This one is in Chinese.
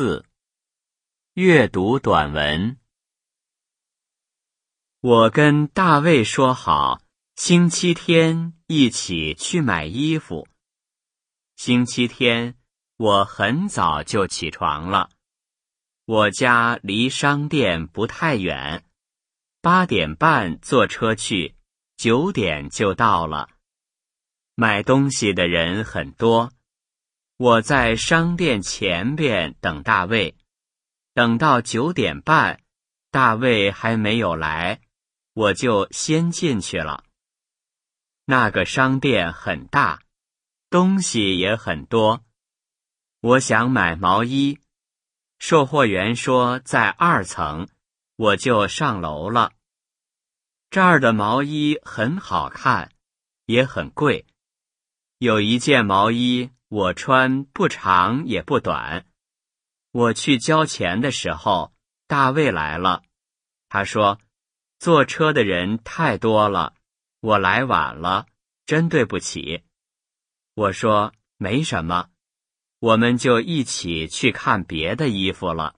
四，阅读短文。我跟大卫说好，星期天一起去买衣服。星期天我很早就起床了，我家离商店不太远，八点半坐车去，九点就到了。买东西的人很多。我在商店前边等大卫，等到九点半，大卫还没有来，我就先进去了。那个商店很大，东西也很多。我想买毛衣，售货员说在二层，我就上楼了。这儿的毛衣很好看，也很贵。有一件毛衣。我穿不长也不短。我去交钱的时候，大卫来了。他说：“坐车的人太多了，我来晚了，真对不起。”我说：“没什么，我们就一起去看别的衣服了。”